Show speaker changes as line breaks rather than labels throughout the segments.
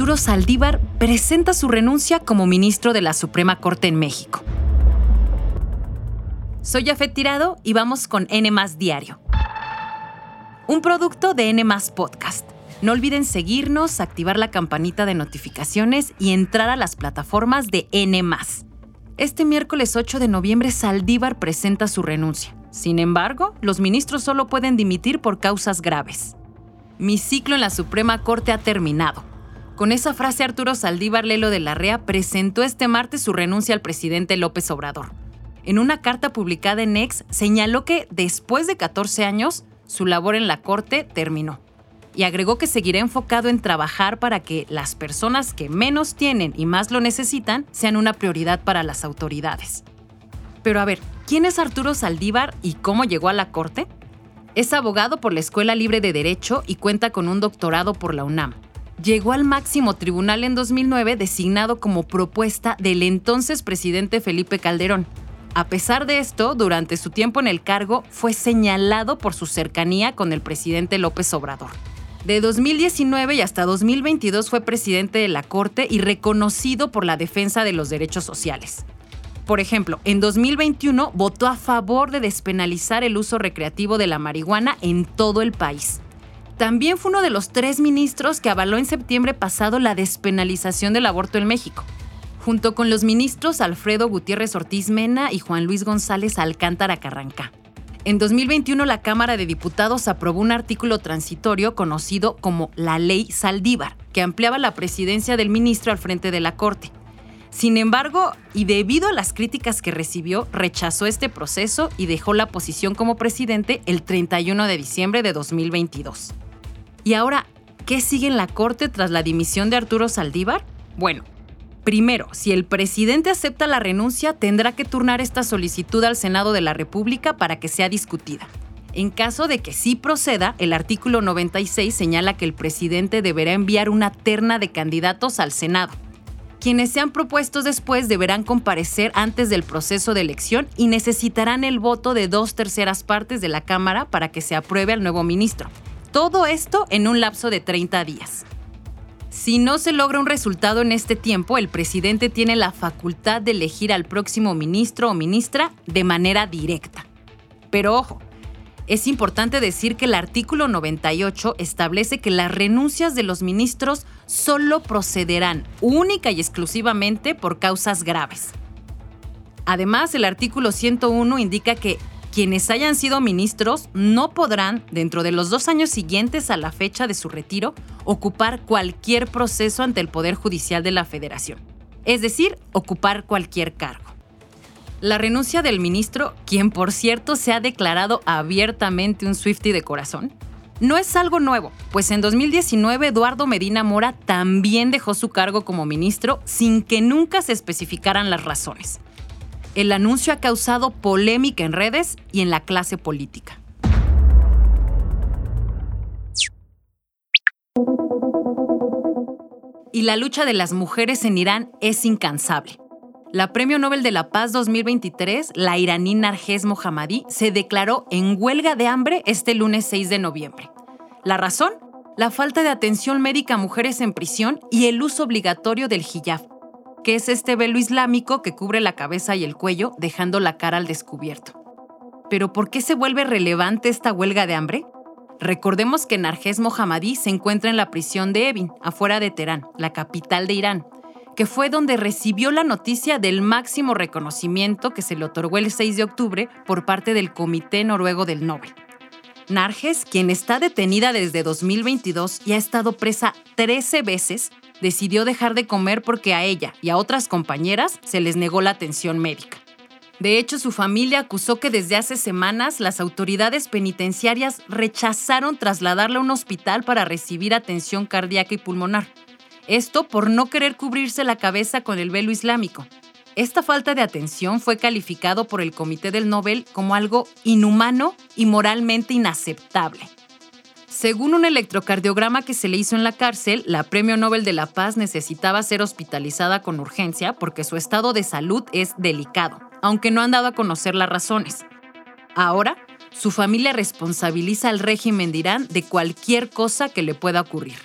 Saldívar presenta su renuncia como ministro de la Suprema Corte en México. Soy Jafet Tirado y vamos con N Diario. Un producto de N Podcast. No olviden seguirnos, activar la campanita de notificaciones y entrar a las plataformas de N. Este miércoles 8 de noviembre Saldívar presenta su renuncia. Sin embargo, los ministros solo pueden dimitir por causas graves. Mi ciclo en la Suprema Corte ha terminado. Con esa frase, Arturo Saldívar Lelo de la Rea presentó este martes su renuncia al presidente López Obrador. En una carta publicada en Ex, señaló que después de 14 años, su labor en la Corte terminó. Y agregó que seguirá enfocado en trabajar para que las personas que menos tienen y más lo necesitan sean una prioridad para las autoridades. Pero a ver, ¿quién es Arturo Saldívar y cómo llegó a la Corte? Es abogado por la Escuela Libre de Derecho y cuenta con un doctorado por la UNAM. Llegó al máximo tribunal en 2009 designado como propuesta del entonces presidente Felipe Calderón, a pesar de esto, durante su tiempo en el cargo fue señalado por su cercanía con el presidente López Obrador. De 2019 y hasta 2022 fue presidente de la Corte y reconocido por la defensa de los derechos sociales. Por ejemplo, en 2021 votó a favor de despenalizar el uso recreativo de la marihuana en todo el país. También fue uno de los tres ministros que avaló en septiembre pasado la despenalización del aborto en México junto con los ministros Alfredo Gutiérrez Ortiz Mena y Juan Luis González Alcántara Carranca. En 2021 la Cámara de Diputados aprobó un artículo transitorio conocido como la Ley Saldívar, que ampliaba la presidencia del ministro al frente de la Corte. Sin embargo, y debido a las críticas que recibió, rechazó este proceso y dejó la posición como presidente el 31 de diciembre de 2022. Y ahora, ¿qué sigue en la Corte tras la dimisión de Arturo Saldívar? Bueno, Primero, si el presidente acepta la renuncia, tendrá que turnar esta solicitud al Senado de la República para que sea discutida. En caso de que sí proceda, el artículo 96 señala que el presidente deberá enviar una terna de candidatos al Senado. Quienes sean propuestos después deberán comparecer antes del proceso de elección y necesitarán el voto de dos terceras partes de la Cámara para que se apruebe al nuevo ministro. Todo esto en un lapso de 30 días. Si no se logra un resultado en este tiempo, el presidente tiene la facultad de elegir al próximo ministro o ministra de manera directa. Pero ojo, es importante decir que el artículo 98 establece que las renuncias de los ministros solo procederán única y exclusivamente por causas graves. Además, el artículo 101 indica que quienes hayan sido ministros no podrán, dentro de los dos años siguientes a la fecha de su retiro, ocupar cualquier proceso ante el Poder Judicial de la Federación, es decir, ocupar cualquier cargo. La renuncia del ministro, quien por cierto se ha declarado abiertamente un Swifty de corazón, no es algo nuevo, pues en 2019 Eduardo Medina Mora también dejó su cargo como ministro sin que nunca se especificaran las razones. El anuncio ha causado polémica en redes y en la clase política. Y la lucha de las mujeres en Irán es incansable. La Premio Nobel de la Paz 2023, la iraní Narges Mohammadi, se declaró en huelga de hambre este lunes 6 de noviembre. ¿La razón? La falta de atención médica a mujeres en prisión y el uso obligatorio del hijab, que es este velo islámico que cubre la cabeza y el cuello, dejando la cara al descubierto. Pero ¿por qué se vuelve relevante esta huelga de hambre? Recordemos que Narges Mohammadi se encuentra en la prisión de Evin, afuera de Teherán, la capital de Irán, que fue donde recibió la noticia del máximo reconocimiento que se le otorgó el 6 de octubre por parte del Comité Noruego del Nobel. Narges, quien está detenida desde 2022 y ha estado presa 13 veces, decidió dejar de comer porque a ella y a otras compañeras se les negó la atención médica. De hecho, su familia acusó que desde hace semanas las autoridades penitenciarias rechazaron trasladarla a un hospital para recibir atención cardíaca y pulmonar. Esto por no querer cubrirse la cabeza con el velo islámico. Esta falta de atención fue calificado por el Comité del Nobel como algo inhumano y moralmente inaceptable. Según un electrocardiograma que se le hizo en la cárcel, la Premio Nobel de la Paz necesitaba ser hospitalizada con urgencia porque su estado de salud es delicado, aunque no han dado a conocer las razones. Ahora, su familia responsabiliza al régimen de Irán de cualquier cosa que le pueda ocurrir.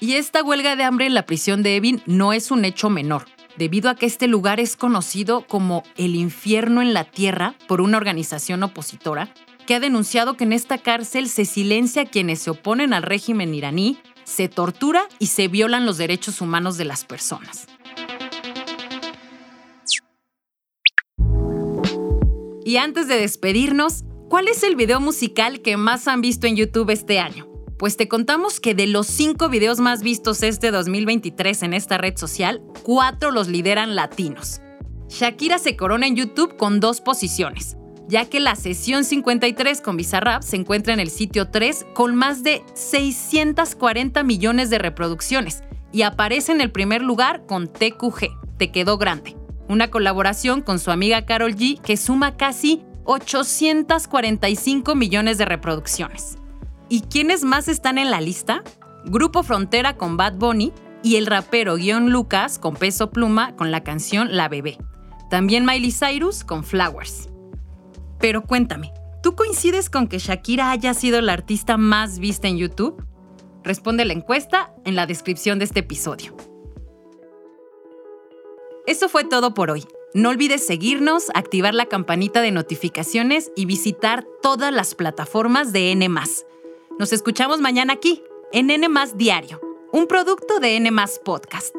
Y esta huelga de hambre en la prisión de Evin no es un hecho menor, debido a que este lugar es conocido como el infierno en la tierra por una organización opositora que ha denunciado que en esta cárcel se silencia a quienes se oponen al régimen iraní, se tortura y se violan los derechos humanos de las personas. Y antes de despedirnos, ¿cuál es el video musical que más han visto en YouTube este año? Pues te contamos que de los cinco videos más vistos este 2023 en esta red social, cuatro los lideran latinos. Shakira se corona en YouTube con dos posiciones, ya que la sesión 53 con Bizarrap se encuentra en el sitio 3 con más de 640 millones de reproducciones y aparece en el primer lugar con TQG, Te quedó grande, una colaboración con su amiga Carol G que suma casi 845 millones de reproducciones. ¿Y quiénes más están en la lista? Grupo Frontera con Bad Bunny y el rapero Guion Lucas con Peso Pluma con la canción La Bebé. También Miley Cyrus con Flowers. Pero cuéntame, ¿tú coincides con que Shakira haya sido la artista más vista en YouTube? Responde la encuesta en la descripción de este episodio. Eso fue todo por hoy. No olvides seguirnos, activar la campanita de notificaciones y visitar todas las plataformas de N. Nos escuchamos mañana aquí, en N Diario, un producto de N Podcast.